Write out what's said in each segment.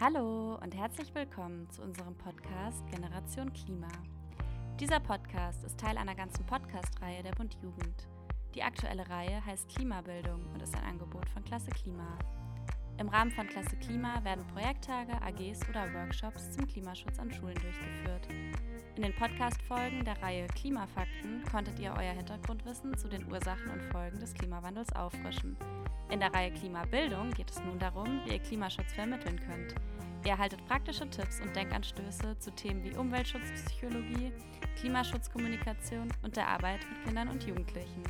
Hallo und herzlich willkommen zu unserem Podcast Generation Klima. Dieser Podcast ist Teil einer ganzen Podcast-Reihe der Bund Jugend. Die aktuelle Reihe heißt Klimabildung und ist ein Angebot von Klasse Klima. Im Rahmen von Klasse Klima werden Projekttage, AGs oder Workshops zum Klimaschutz an Schulen durchgeführt. In den Podcast-Folgen der Reihe Klimafakten konntet ihr euer Hintergrundwissen zu den Ursachen und Folgen des Klimawandels auffrischen. In der Reihe Klimabildung geht es nun darum, wie ihr Klimaschutz vermitteln könnt. Ihr erhaltet praktische Tipps und Denkanstöße zu Themen wie Umweltschutzpsychologie, Klimaschutzkommunikation und der Arbeit mit Kindern und Jugendlichen.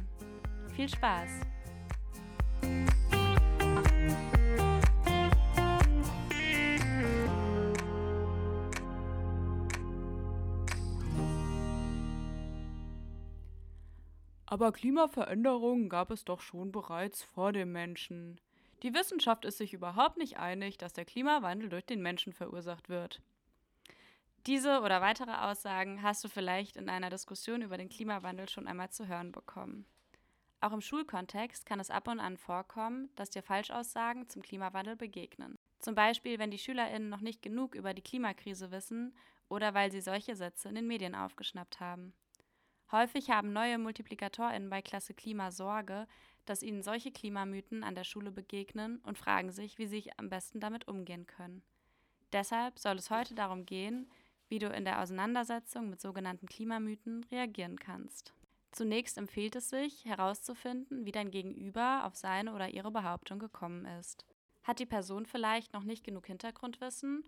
Viel Spaß! Aber Klimaveränderungen gab es doch schon bereits vor dem Menschen. Die Wissenschaft ist sich überhaupt nicht einig, dass der Klimawandel durch den Menschen verursacht wird. Diese oder weitere Aussagen hast du vielleicht in einer Diskussion über den Klimawandel schon einmal zu hören bekommen. Auch im Schulkontext kann es ab und an vorkommen, dass dir Falschaussagen zum Klimawandel begegnen. Zum Beispiel, wenn die SchülerInnen noch nicht genug über die Klimakrise wissen oder weil sie solche Sätze in den Medien aufgeschnappt haben. Häufig haben neue MultiplikatorInnen bei Klasse Klima Sorge, dass ihnen solche Klimamythen an der Schule begegnen und fragen sich, wie sie am besten damit umgehen können. Deshalb soll es heute darum gehen, wie du in der Auseinandersetzung mit sogenannten Klimamythen reagieren kannst. Zunächst empfiehlt es sich, herauszufinden, wie dein Gegenüber auf seine oder ihre Behauptung gekommen ist. Hat die Person vielleicht noch nicht genug Hintergrundwissen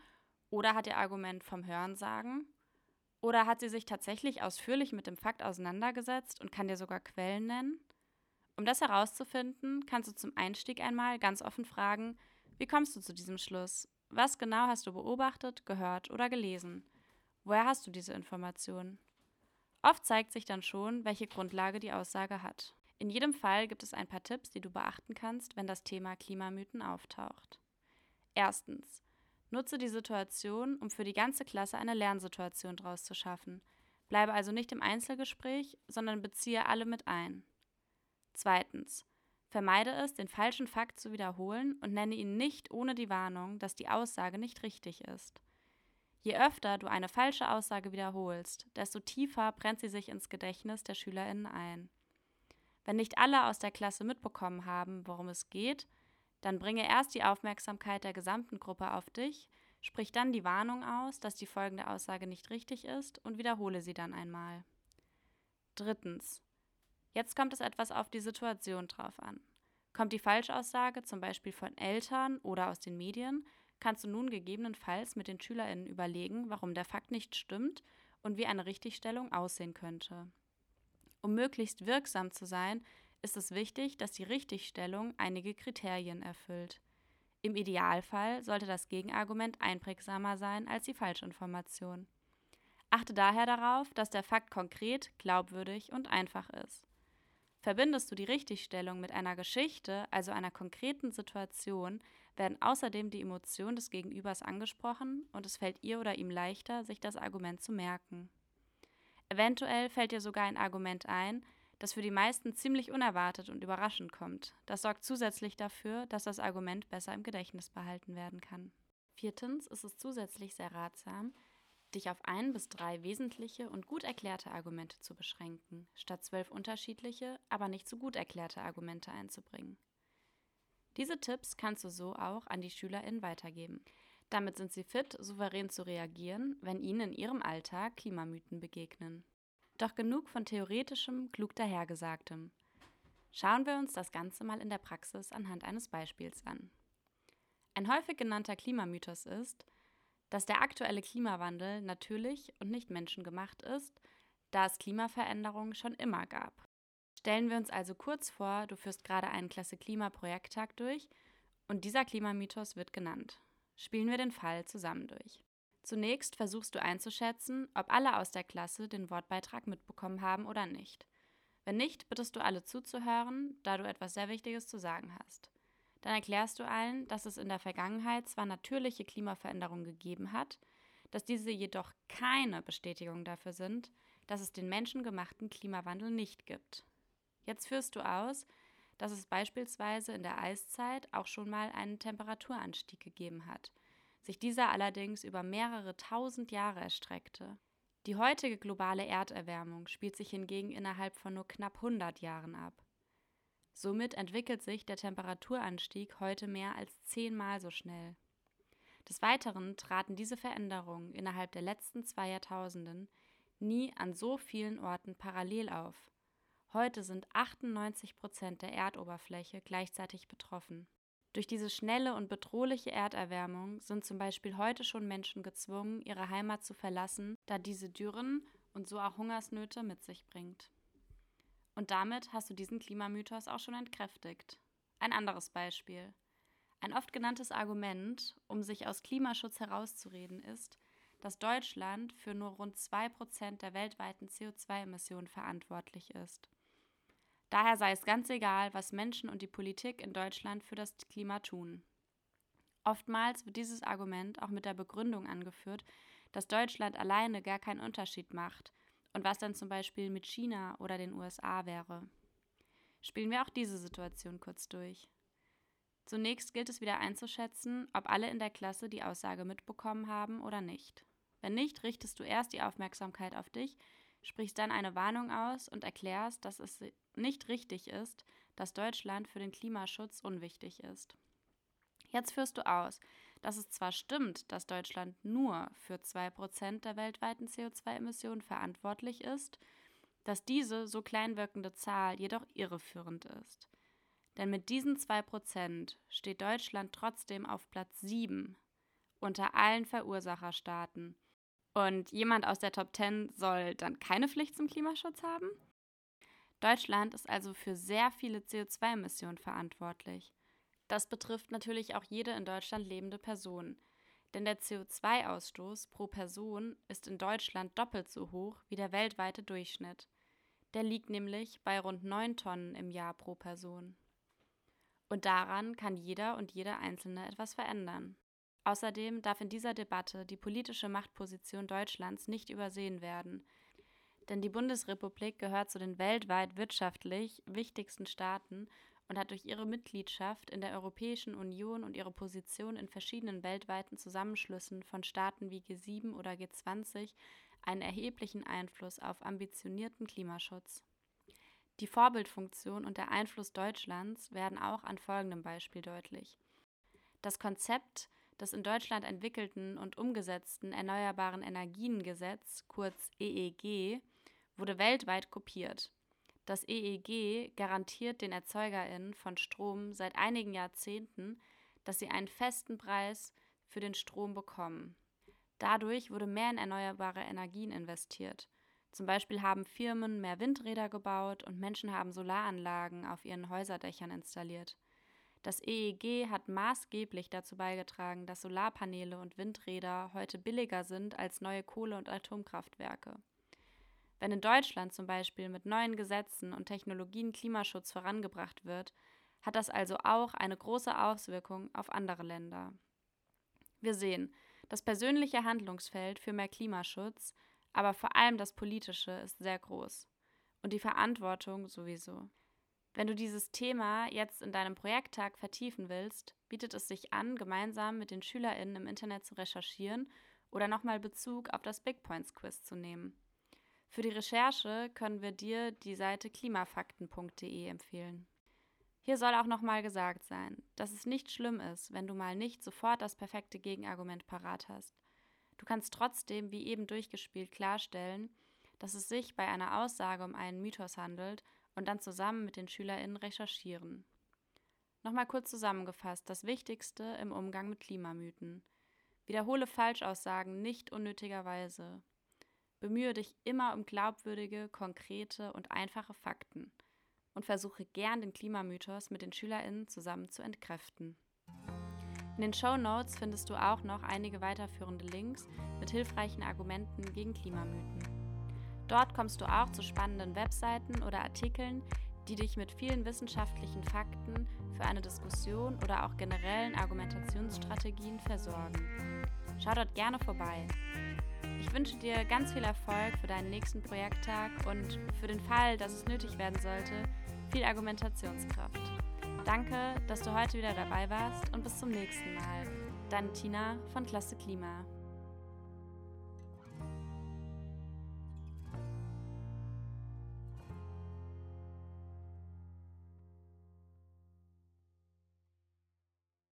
oder hat ihr Argument vom Hörensagen oder hat sie sich tatsächlich ausführlich mit dem Fakt auseinandergesetzt und kann dir sogar Quellen nennen? Um das herauszufinden, kannst du zum Einstieg einmal ganz offen fragen, wie kommst du zu diesem Schluss? Was genau hast du beobachtet, gehört oder gelesen? Woher hast du diese Informationen? Oft zeigt sich dann schon, welche Grundlage die Aussage hat. In jedem Fall gibt es ein paar Tipps, die du beachten kannst, wenn das Thema Klimamythen auftaucht. Erstens. Nutze die Situation, um für die ganze Klasse eine Lernsituation daraus zu schaffen. Bleibe also nicht im Einzelgespräch, sondern beziehe alle mit ein. Zweitens. Vermeide es, den falschen Fakt zu wiederholen und nenne ihn nicht ohne die Warnung, dass die Aussage nicht richtig ist. Je öfter du eine falsche Aussage wiederholst, desto tiefer brennt sie sich ins Gedächtnis der SchülerInnen ein. Wenn nicht alle aus der Klasse mitbekommen haben, worum es geht, dann bringe erst die Aufmerksamkeit der gesamten Gruppe auf dich, sprich dann die Warnung aus, dass die folgende Aussage nicht richtig ist und wiederhole sie dann einmal. Drittens. Jetzt kommt es etwas auf die Situation drauf an. Kommt die Falschaussage zum Beispiel von Eltern oder aus den Medien, kannst du nun gegebenenfalls mit den SchülerInnen überlegen, warum der Fakt nicht stimmt und wie eine Richtigstellung aussehen könnte. Um möglichst wirksam zu sein, ist es wichtig, dass die Richtigstellung einige Kriterien erfüllt. Im Idealfall sollte das Gegenargument einprägsamer sein als die Falschinformation. Achte daher darauf, dass der Fakt konkret, glaubwürdig und einfach ist. Verbindest du die Richtigstellung mit einer Geschichte, also einer konkreten Situation, werden außerdem die Emotionen des Gegenübers angesprochen und es fällt ihr oder ihm leichter, sich das Argument zu merken. Eventuell fällt dir sogar ein Argument ein, das für die meisten ziemlich unerwartet und überraschend kommt. Das sorgt zusätzlich dafür, dass das Argument besser im Gedächtnis behalten werden kann. Viertens ist es zusätzlich sehr ratsam, dich auf ein bis drei wesentliche und gut erklärte Argumente zu beschränken, statt zwölf unterschiedliche, aber nicht so gut erklärte Argumente einzubringen. Diese Tipps kannst du so auch an die SchülerInnen weitergeben. Damit sind sie fit, souverän zu reagieren, wenn ihnen in ihrem Alltag Klimamythen begegnen. Doch genug von theoretischem, klug dahergesagtem. Schauen wir uns das Ganze mal in der Praxis anhand eines Beispiels an. Ein häufig genannter Klimamythos ist, dass der aktuelle Klimawandel natürlich und nicht menschengemacht ist, da es Klimaveränderungen schon immer gab. Stellen wir uns also kurz vor, du führst gerade einen Klasse Klima-Projekttag durch und dieser Klimamythos wird genannt. Spielen wir den Fall zusammen durch. Zunächst versuchst du einzuschätzen, ob alle aus der Klasse den Wortbeitrag mitbekommen haben oder nicht. Wenn nicht, bittest du alle zuzuhören, da du etwas sehr Wichtiges zu sagen hast. Dann erklärst du allen, dass es in der Vergangenheit zwar natürliche Klimaveränderungen gegeben hat, dass diese jedoch keine Bestätigung dafür sind, dass es den menschengemachten Klimawandel nicht gibt. Jetzt führst du aus, dass es beispielsweise in der Eiszeit auch schon mal einen Temperaturanstieg gegeben hat – sich dieser allerdings über mehrere tausend Jahre erstreckte. Die heutige globale Erderwärmung spielt sich hingegen innerhalb von nur knapp 100 Jahren ab. Somit entwickelt sich der Temperaturanstieg heute mehr als zehnmal so schnell. Des Weiteren traten diese Veränderungen innerhalb der letzten zwei Jahrtausenden nie an so vielen Orten parallel auf. Heute sind 98 Prozent der Erdoberfläche gleichzeitig betroffen. Durch diese schnelle und bedrohliche Erderwärmung sind zum Beispiel heute schon Menschen gezwungen, ihre Heimat zu verlassen, da diese Dürren und so auch Hungersnöte mit sich bringt. Und damit hast du diesen Klimamythos auch schon entkräftigt. Ein anderes Beispiel. Ein oft genanntes Argument, um sich aus Klimaschutz herauszureden, ist, dass Deutschland für nur rund 2% der weltweiten CO2-Emissionen verantwortlich ist. Daher sei es ganz egal, was Menschen und die Politik in Deutschland für das Klima tun. Oftmals wird dieses Argument auch mit der Begründung angeführt, dass Deutschland alleine gar keinen Unterschied macht und was dann zum Beispiel mit China oder den USA wäre. Spielen wir auch diese Situation kurz durch. Zunächst gilt es wieder einzuschätzen, ob alle in der Klasse die Aussage mitbekommen haben oder nicht. Wenn nicht, richtest du erst die Aufmerksamkeit auf dich, sprichst dann eine Warnung aus und erklärst, dass es nicht richtig ist, dass Deutschland für den Klimaschutz unwichtig ist. Jetzt führst du aus, dass es zwar stimmt, dass Deutschland nur für 2% der weltweiten CO2-Emissionen verantwortlich ist, dass diese so klein wirkende Zahl jedoch irreführend ist. Denn mit diesen 2% steht Deutschland trotzdem auf Platz 7 unter allen Verursacherstaaten und jemand aus der Top 10 soll dann keine Pflicht zum Klimaschutz haben? Deutschland ist also für sehr viele CO2-Emissionen verantwortlich. Das betrifft natürlich auch jede in Deutschland lebende Person. Denn der CO2-Ausstoß pro Person ist in Deutschland doppelt so hoch wie der weltweite Durchschnitt. Der liegt nämlich bei rund 9 Tonnen im Jahr pro Person. Und daran kann jeder und jede Einzelne etwas verändern. Außerdem darf in dieser Debatte die politische Machtposition Deutschlands nicht übersehen werden. Denn die Bundesrepublik gehört zu den weltweit wirtschaftlich wichtigsten Staaten und hat durch ihre Mitgliedschaft in der Europäischen Union und ihre Position in verschiedenen weltweiten Zusammenschlüssen von Staaten wie G7 oder G20 einen erheblichen Einfluss auf ambitionierten Klimaschutz. Die Vorbildfunktion und der Einfluss Deutschlands werden auch an folgendem Beispiel deutlich. Das Konzept des in Deutschland entwickelten und umgesetzten Erneuerbaren Energiengesetz, kurz EEG, wurde weltweit kopiert. Das EEG garantiert den ErzeugerInnen von Strom seit einigen Jahrzehnten, dass sie einen festen Preis für den Strom bekommen. Dadurch wurde mehr in erneuerbare Energien investiert. Zum Beispiel haben Firmen mehr Windräder gebaut und Menschen haben Solaranlagen auf ihren Häuserdächern installiert. Das EEG hat maßgeblich dazu beigetragen, dass Solarpaneele und Windräder heute billiger sind als neue Kohle- und Atomkraftwerke. Wenn in Deutschland zum Beispiel mit neuen Gesetzen und Technologien Klimaschutz vorangebracht wird, hat das also auch eine große Auswirkung auf andere Länder. Wir sehen, das persönliche Handlungsfeld für mehr Klimaschutz, aber vor allem das politische ist sehr groß. Und die Verantwortung sowieso. Wenn du dieses Thema jetzt in deinem Projekttag vertiefen willst, bietet es sich an, gemeinsam mit den SchülerInnen im Internet zu recherchieren oder nochmal Bezug auf das Big Points Quiz zu nehmen. Für die Recherche können wir dir die Seite klimafakten.de empfehlen. Hier soll auch nochmal gesagt sein, dass es nicht schlimm ist, wenn du mal nicht sofort das perfekte Gegenargument parat hast. Du kannst trotzdem, wie eben durchgespielt, klarstellen, dass es sich bei einer Aussage um einen Mythos handelt und dann zusammen mit den SchülerInnen recherchieren. Nochmal kurz zusammengefasst, das Wichtigste im Umgang mit Klimamythen. Wiederhole Falschaussagen nicht unnötigerweise. Bemühe dich immer um glaubwürdige, konkrete und einfache Fakten und versuche gern den Klimamythos mit den SchülerInnen zusammen zu entkräften. In den Show Notes findest du auch noch einige weiterführende Links mit hilfreichen Argumenten gegen Klimamythen. Dort kommst du auch zu spannenden Webseiten oder Artikeln, die dich mit vielen wissenschaftlichen Fakten für eine Diskussion oder auch generellen Argumentationsstrategien versorgen. Schau dort gerne vorbei. Ich wünsche dir ganz viel Erfolg für deinen nächsten Projekttag und für den Fall, dass es nötig werden sollte, viel Argumentationskraft. Danke, dass du heute wieder dabei warst und bis zum nächsten Mal. Deine Tina von Klasse Klima.